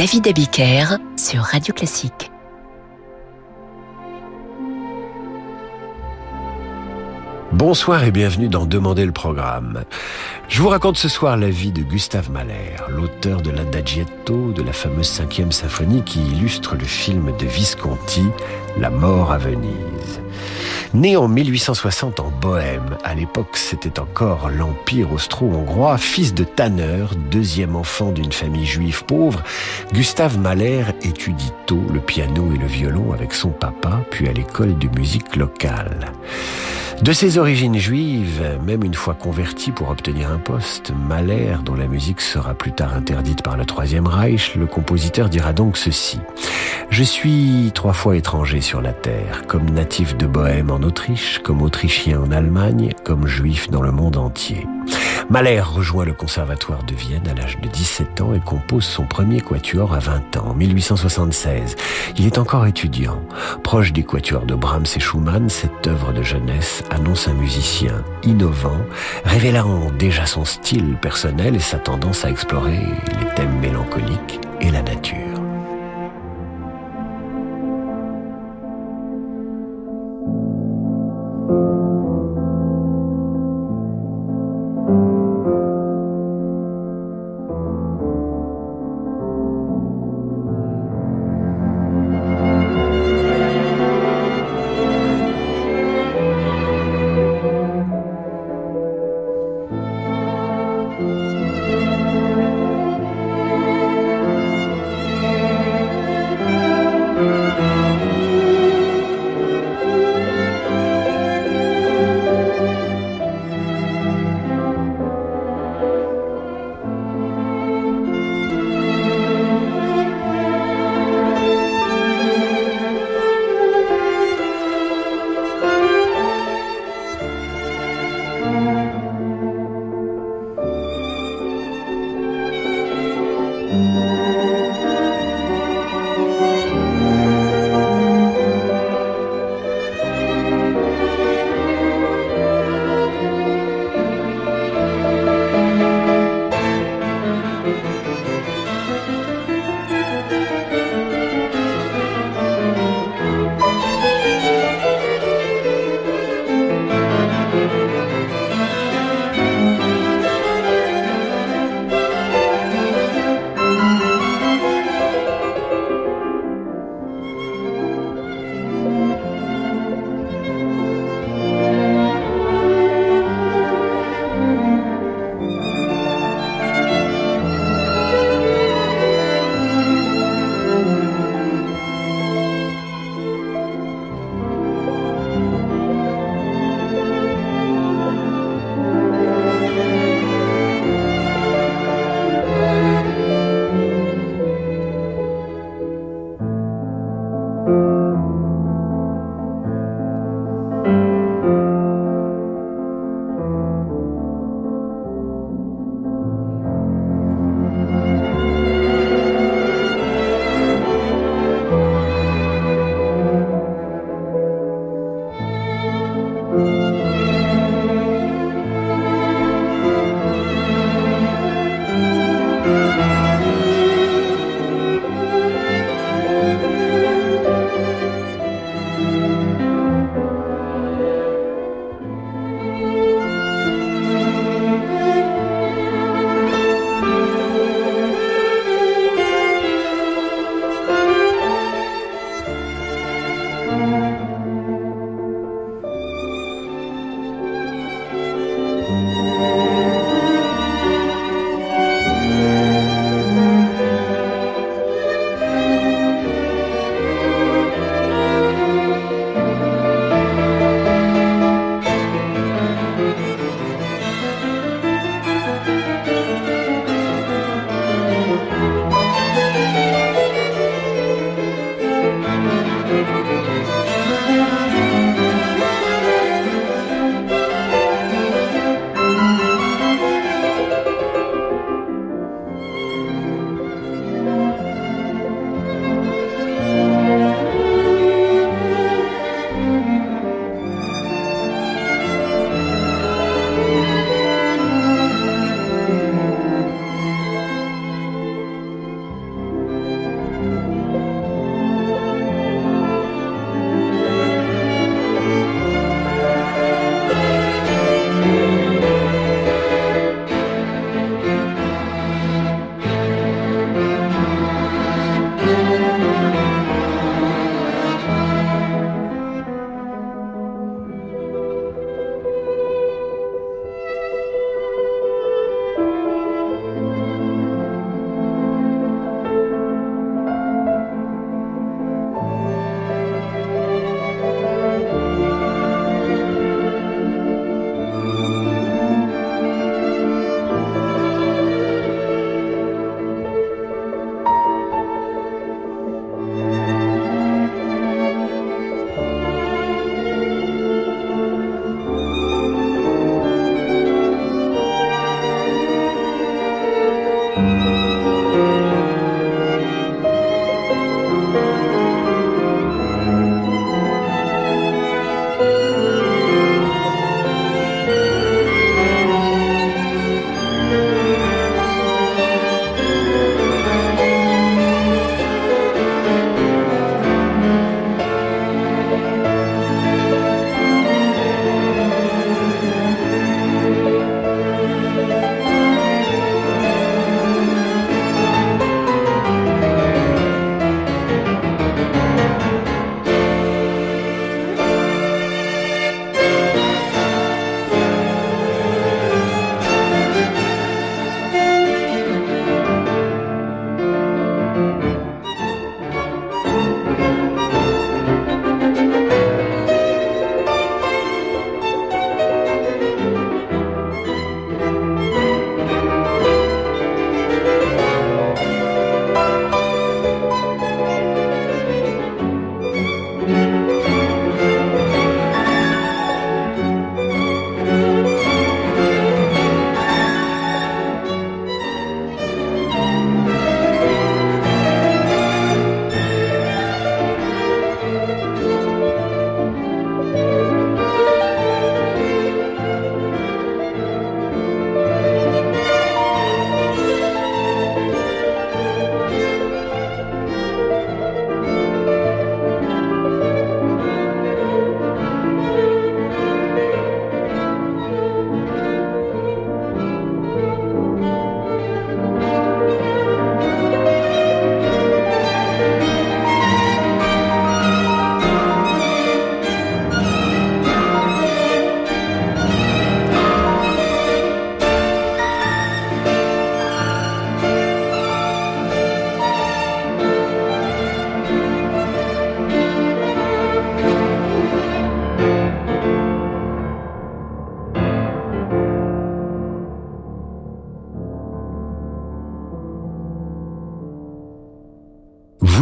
David Abiker sur Radio Classique. Bonsoir et bienvenue dans Demander le programme. Je vous raconte ce soir la vie de Gustave Mahler, l'auteur de l'Adagietto, de la fameuse cinquième symphonie qui illustre le film de Visconti, La mort à Venise. Né en 1860 en Bohême, à l'époque c'était encore l'Empire austro-hongrois, fils de tanneur, deuxième enfant d'une famille juive pauvre, Gustave Mahler étudie tôt le piano et le violon avec son papa, puis à l'école de musique locale. De ses origines juives, même une fois converti pour obtenir un poste, Mahler, dont la musique sera plus tard interdite par le Troisième Reich, le compositeur dira donc ceci. Je suis trois fois étranger sur la terre, comme natif de Bohême en Autriche, comme autrichien en Allemagne, comme juif dans le monde entier. Mahler rejoint le conservatoire de Vienne à l'âge de 17 ans et compose son premier quatuor à 20 ans, en 1876. Il est encore étudiant. Proche des quatuors de Brahms et Schumann, cette œuvre de jeunesse annonce un musicien innovant, révélant déjà son style personnel et sa tendance à explorer les thèmes mélancoliques et la nature.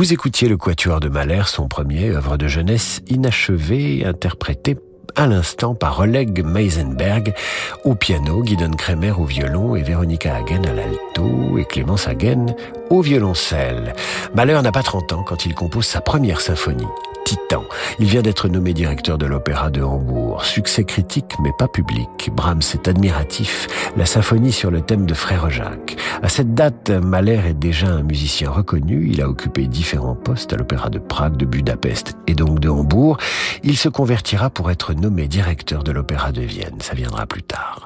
Vous écoutiez le Quatuor de Mahler, son premier œuvre de jeunesse inachevée, interprété à l'instant par Oleg Meisenberg au piano, Guidon Kremer au violon et Véronica Hagen à l'alto et Clémence Hagen au violoncelle. Mahler n'a pas 30 ans quand il compose sa première symphonie, titan. Il vient d'être nommé directeur de l'Opéra de Hambourg. Succès critique mais pas public. Brahms est admiratif. La symphonie sur le thème de Frère Jacques. À cette date, Mahler est déjà un musicien reconnu. Il a occupé différents postes à l'Opéra de Prague, de Budapest et donc de Hambourg. Il se convertira pour être nommé directeur de l'Opéra de Vienne. Ça viendra plus tard.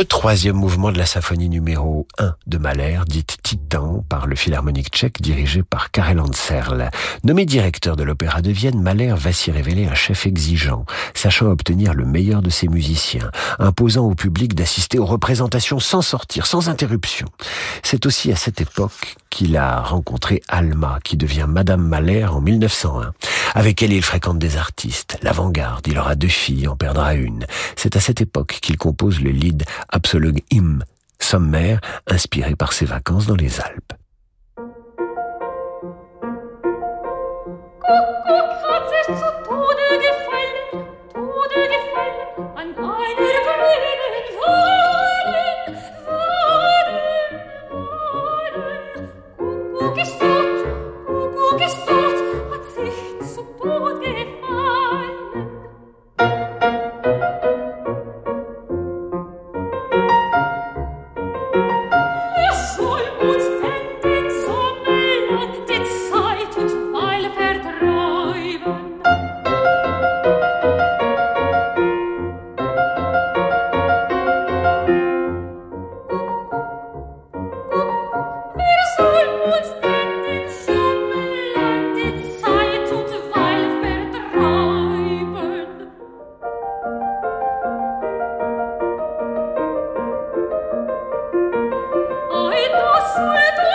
Le troisième mouvement de la symphonie numéro 1 de Mahler, dite Titan, par le philharmonique tchèque dirigé par Karel Anserl. Nommé directeur de l'Opéra de Vienne, Mahler va s'y révéler un chef exigeant, sachant obtenir le meilleur de ses musiciens, imposant au public d'assister aux représentations sans sortir, sans interruption. C'est aussi à cette époque qu'il a rencontré Alma, qui devient Madame Mahler en 1901. Avec elle, il fréquente des artistes, l'avant-garde, il aura deux filles, en perdra une. C'est à cette époque qu'il compose le lead Absolug Im, sommaire inspiré par ses vacances dans les Alpes. Le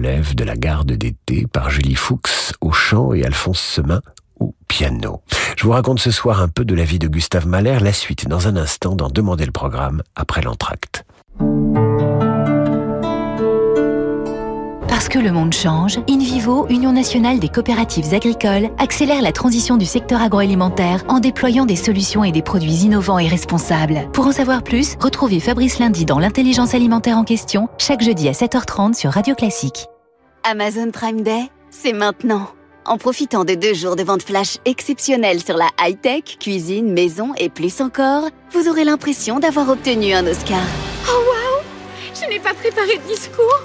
relève de la garde d'été par Julie Fuchs au chant et Alphonse Semin au piano. Je vous raconte ce soir un peu de la vie de Gustave Mahler, la suite dans un instant dans Demander le programme après l'entracte. Parce que le monde change, InVivo, Union nationale des coopératives agricoles, accélère la transition du secteur agroalimentaire en déployant des solutions et des produits innovants et responsables. Pour en savoir plus, retrouvez Fabrice Lundi dans l'intelligence alimentaire en question, chaque jeudi à 7h30 sur Radio Classique. Amazon Prime Day, c'est maintenant. En profitant de deux jours de vente flash exceptionnels sur la high-tech, cuisine, maison et plus encore, vous aurez l'impression d'avoir obtenu un Oscar. Oh waouh Je n'ai pas préparé de discours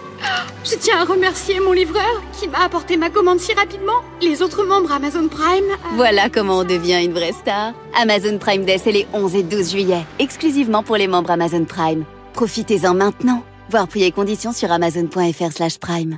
je tiens à remercier mon livreur qui m'a apporté ma commande si rapidement. Les autres membres Amazon Prime. Euh, voilà comment on devient une vraie star. Amazon Prime Day, c'est les 11 et 12 juillet, exclusivement pour les membres Amazon Prime. Profitez-en maintenant. Voir prix et conditions sur amazon.fr/prime.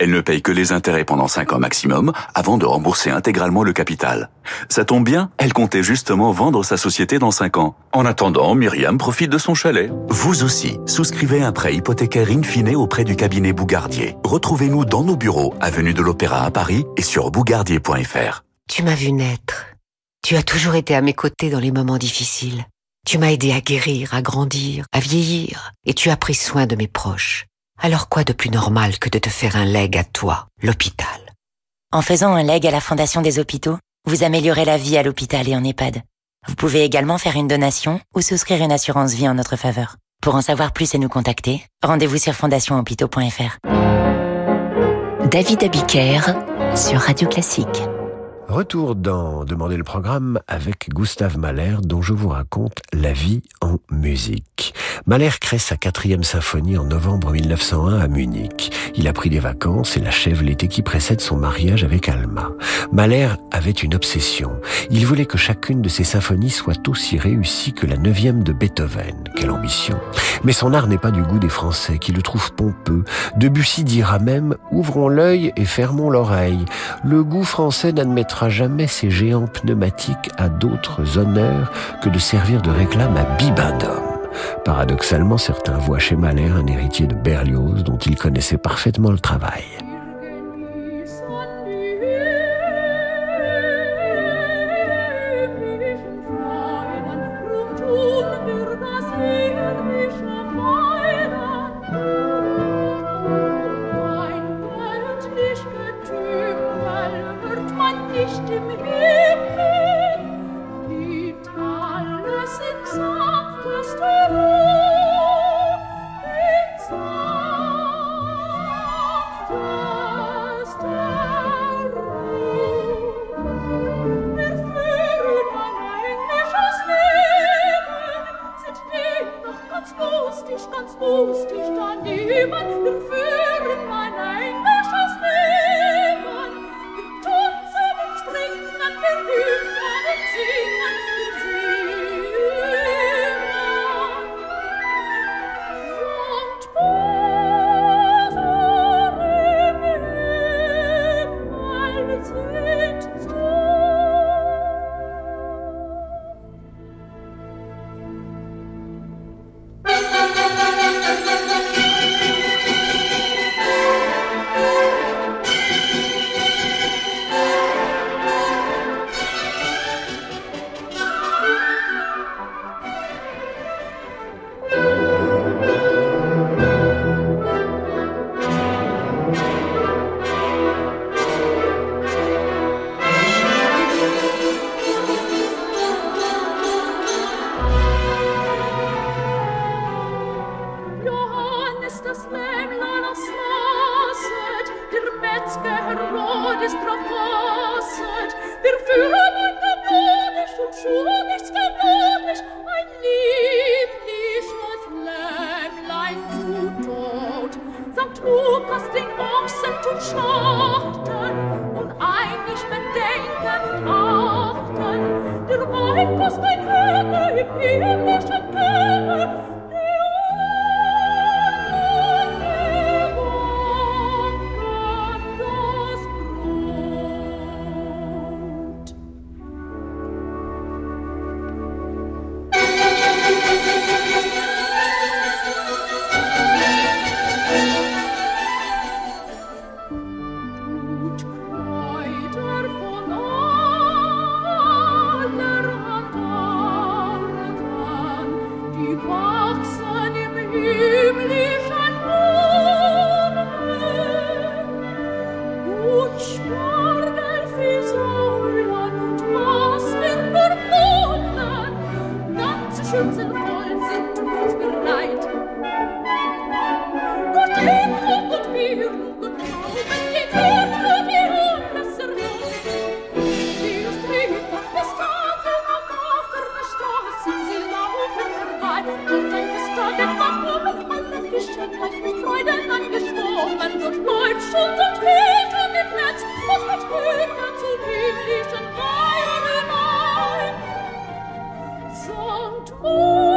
Elle ne paye que les intérêts pendant 5 ans maximum avant de rembourser intégralement le capital. Ça tombe bien, elle comptait justement vendre sa société dans 5 ans. En attendant, Myriam profite de son chalet. Vous aussi, souscrivez un prêt hypothécaire in fine auprès du cabinet Bougardier. Retrouvez-nous dans nos bureaux, avenue de l'Opéra à Paris et sur bougardier.fr. Tu m'as vu naître. Tu as toujours été à mes côtés dans les moments difficiles. Tu m'as aidé à guérir, à grandir, à vieillir, et tu as pris soin de mes proches. Alors quoi de plus normal que de te faire un leg à toi, l'hôpital? En faisant un leg à la Fondation des hôpitaux, vous améliorez la vie à l'hôpital et en EHPAD. Vous pouvez également faire une donation ou souscrire une assurance vie en notre faveur. Pour en savoir plus et nous contacter, rendez-vous sur fondationhôpitaux.fr. David Abiker sur Radio Classique. Retour dans Demander le programme avec Gustave Mahler dont je vous raconte la vie en musique. Mahler crée sa quatrième symphonie en novembre 1901 à Munich. Il a pris des vacances et l'achève l'été qui précède son mariage avec Alma. Mahler avait une obsession. Il voulait que chacune de ses symphonies soit aussi réussie que la neuvième de Beethoven. Quelle ambition. Mais son art n'est pas du goût des Français, qui le trouvent pompeux. Debussy dira même, ouvrons l'œil et fermons l'oreille. Le goût français n'admettra jamais ces géants pneumatiques à d'autres honneurs que de servir de réclame à Bibendum. Paradoxalement, certains voient chez Mahler un héritier de Berlioz dont il connaissait parfaitement le travail. mit Freuden angeschwommen und bleibt schon und Peter mit Netz und mit Köder zu himmlischen Weinen ein. Sankt Ruhe,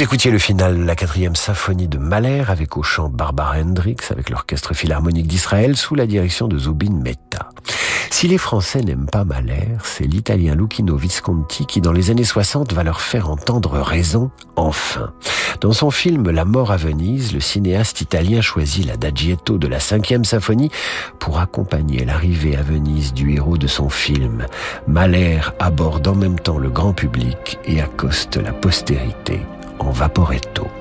Vous écoutiez le final, la quatrième symphonie de Mahler avec au chant Barbara Hendricks avec l'orchestre philharmonique d'Israël sous la direction de Zubin Mehta. Si les Français n'aiment pas Mahler, c'est l'italien Lucchino Visconti qui, dans les années 60, va leur faire entendre raison, enfin. Dans son film La mort à Venise, le cinéaste italien choisit l'adagietto de la cinquième symphonie pour accompagner l'arrivée à Venise du héros de son film. Mahler aborde en même temps le grand public et accoste la postérité vaporetto.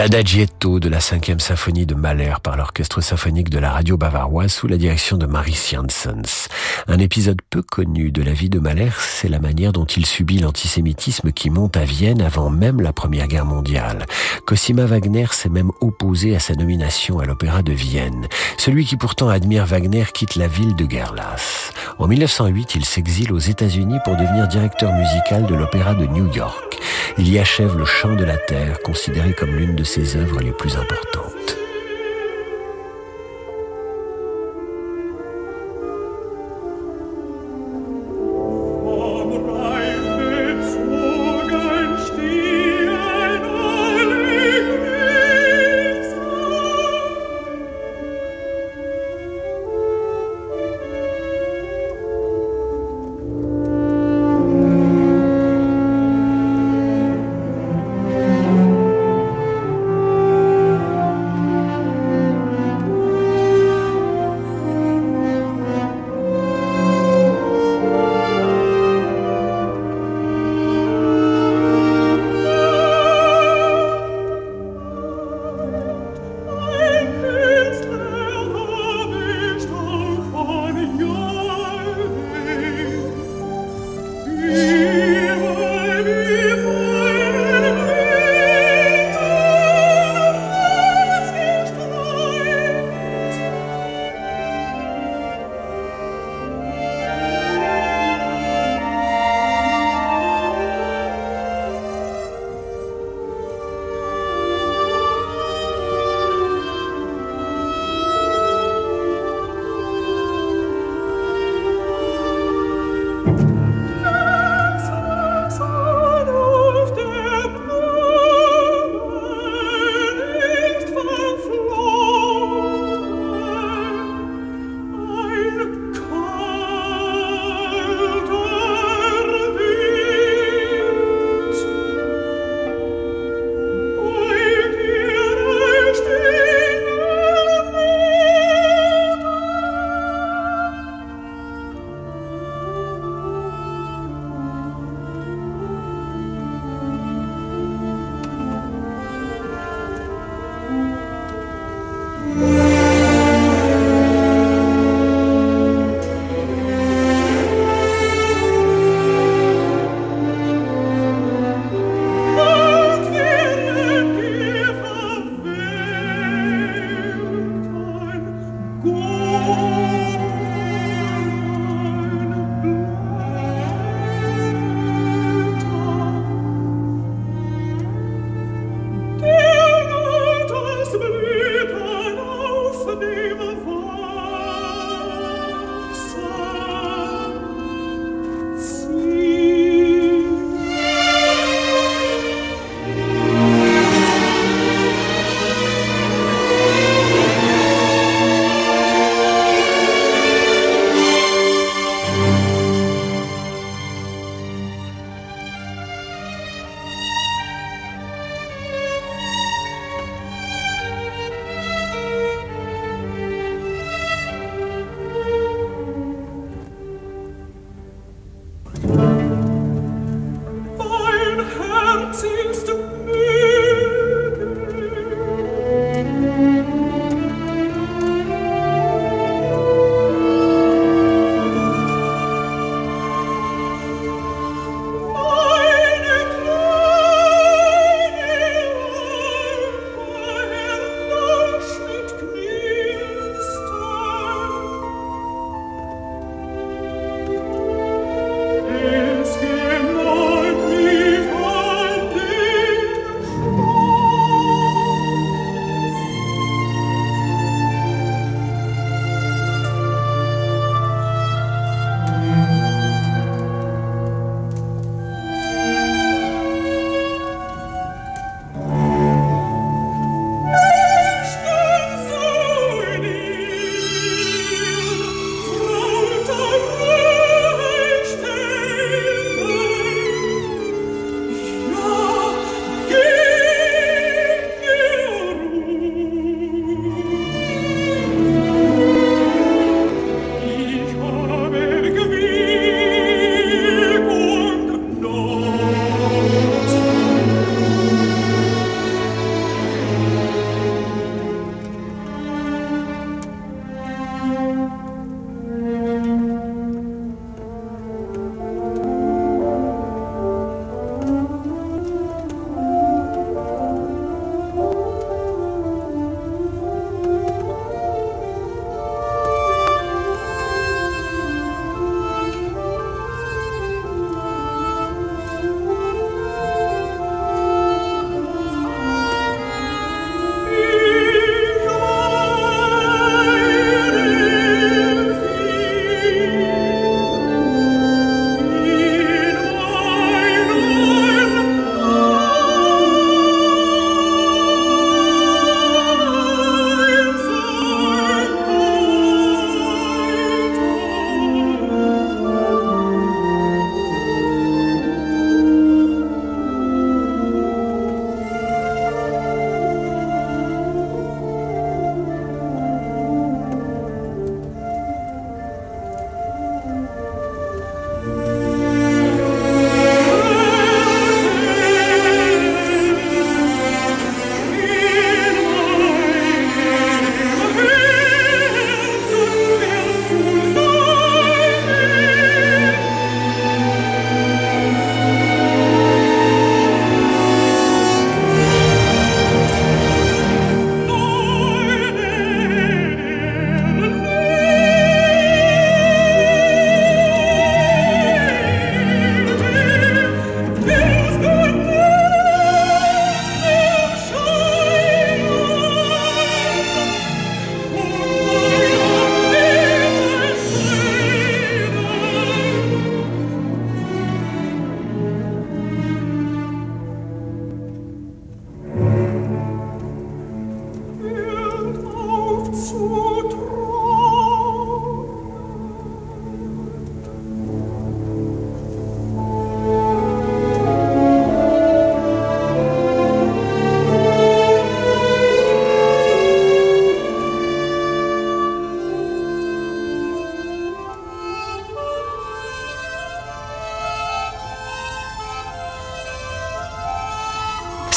L'adagietto de la cinquième symphonie de Mahler par l'orchestre symphonique de la radio bavaroise sous la direction de Maris Janssens. Un épisode peu connu de la vie de Mahler, c'est la manière dont il subit l'antisémitisme qui monte à Vienne avant même la Première Guerre mondiale. Cosima Wagner s'est même opposé à sa nomination à l'Opéra de Vienne. Celui qui pourtant admire Wagner quitte la ville de Gerlas. En 1908, il s'exile aux États-Unis pour devenir directeur musical de l'Opéra de New York. Il y achève le chant de la terre, considéré comme l'une de ses œuvres les plus importantes.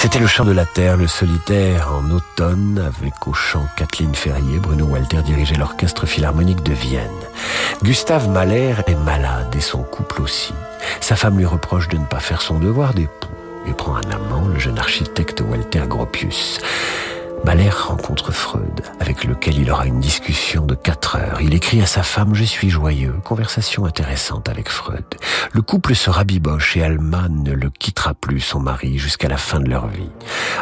C'était le chant de la terre, le solitaire en automne, avec au chant Kathleen Ferrier. Bruno Walter dirigeait l'orchestre philharmonique de Vienne. Gustave Mahler est malade et son couple aussi. Sa femme lui reproche de ne pas faire son devoir d'époux et prend un amant, le jeune architecte Walter Gropius. Mahler rencontre Freud, avec lequel il aura une discussion de quatre heures. Il écrit à sa femme Je suis joyeux. Conversation intéressante avec Freud. Le couple se rabiboche et Alma ne le quittera plus, son mari, jusqu'à la fin de leur vie.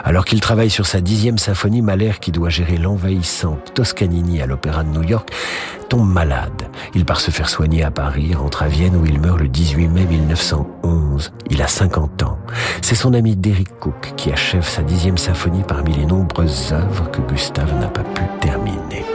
Alors qu'il travaille sur sa dixième symphonie, Mahler, qui doit gérer l'envahissante Toscanini à l'Opéra de New York, tombe malade. Il part se faire soigner à Paris, rentre à Vienne où il meurt le 18 mai 1911. Il a 50 ans. C'est son ami Derek Cook qui achève sa dixième symphonie parmi les nombreuses œuvres que Gustave n'a pas pu terminer.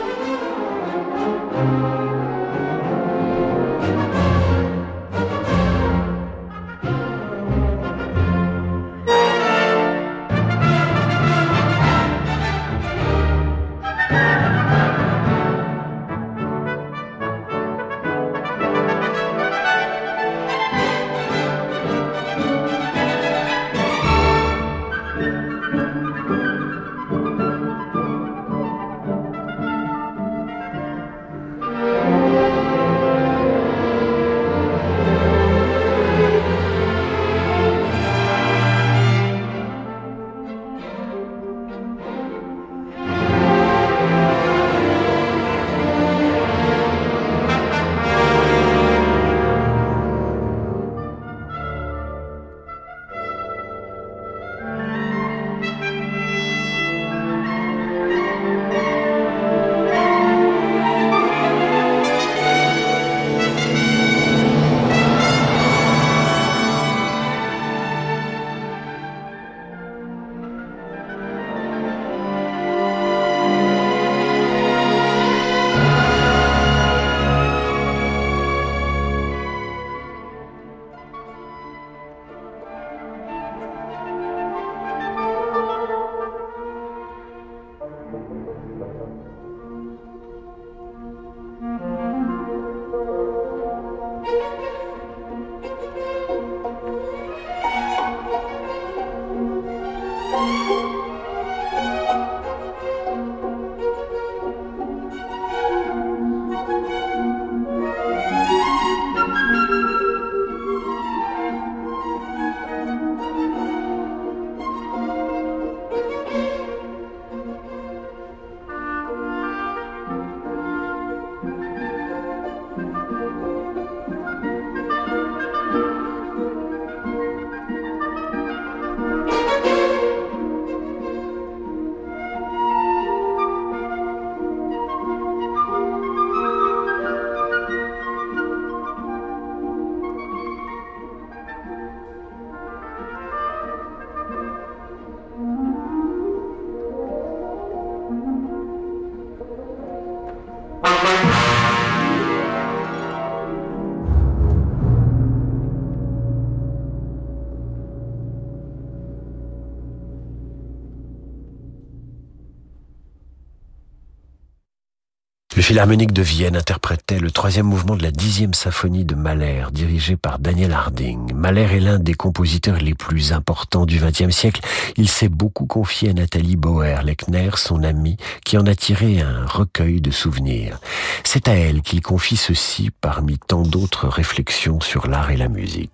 Philharmonique de Vienne interprétait le troisième mouvement de la dixième symphonie de Mahler, dirigé par Daniel Harding. Mahler est l'un des compositeurs les plus importants du XXe siècle. Il s'est beaucoup confié à Nathalie Bauer-Lechner, son amie, qui en a tiré un recueil de souvenirs. C'est à elle qu'il confie ceci parmi tant d'autres réflexions sur l'art et la musique.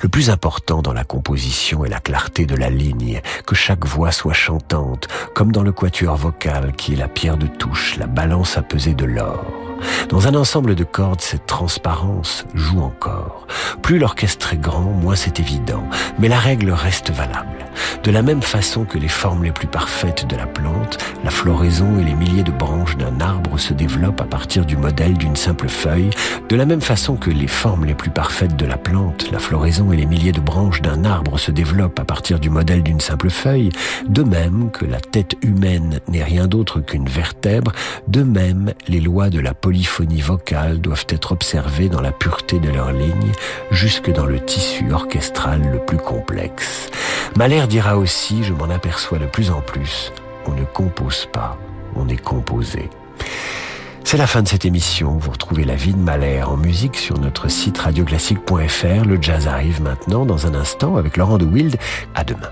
Le plus important dans la composition est la clarté de la ligne, que chaque voix soit chantante, comme dans le quatuor vocal qui est la pierre de touche, la balance à peser de l'or. Dans un ensemble de cordes, cette transparence joue encore. Plus l'orchestre est grand, moins c'est évident, mais la règle reste valable. De la même façon que les formes les plus parfaites de la plante, la floraison et les milliers de branches d'un arbre se développent à partir du modèle d'une simple feuille, de la même façon que les formes les plus parfaites de la plante, la floraison et les milliers de branches d'un arbre se développent à partir du modèle d'une simple feuille, de même que la tête humaine n'est rien d'autre qu'une vertèbre, de même les lois de la polyphonie vocale doivent être observées dans la pureté de leurs lignes, jusque dans le tissu orchestral le plus complexe. Mahler dira aussi, je m'en aperçois de plus en plus, on ne compose pas, on est composé. C'est la fin de cette émission. Vous retrouvez la vie de Mahler en musique sur notre site radioclassique.fr. Le jazz arrive maintenant dans un instant avec Laurent de Wild. À demain.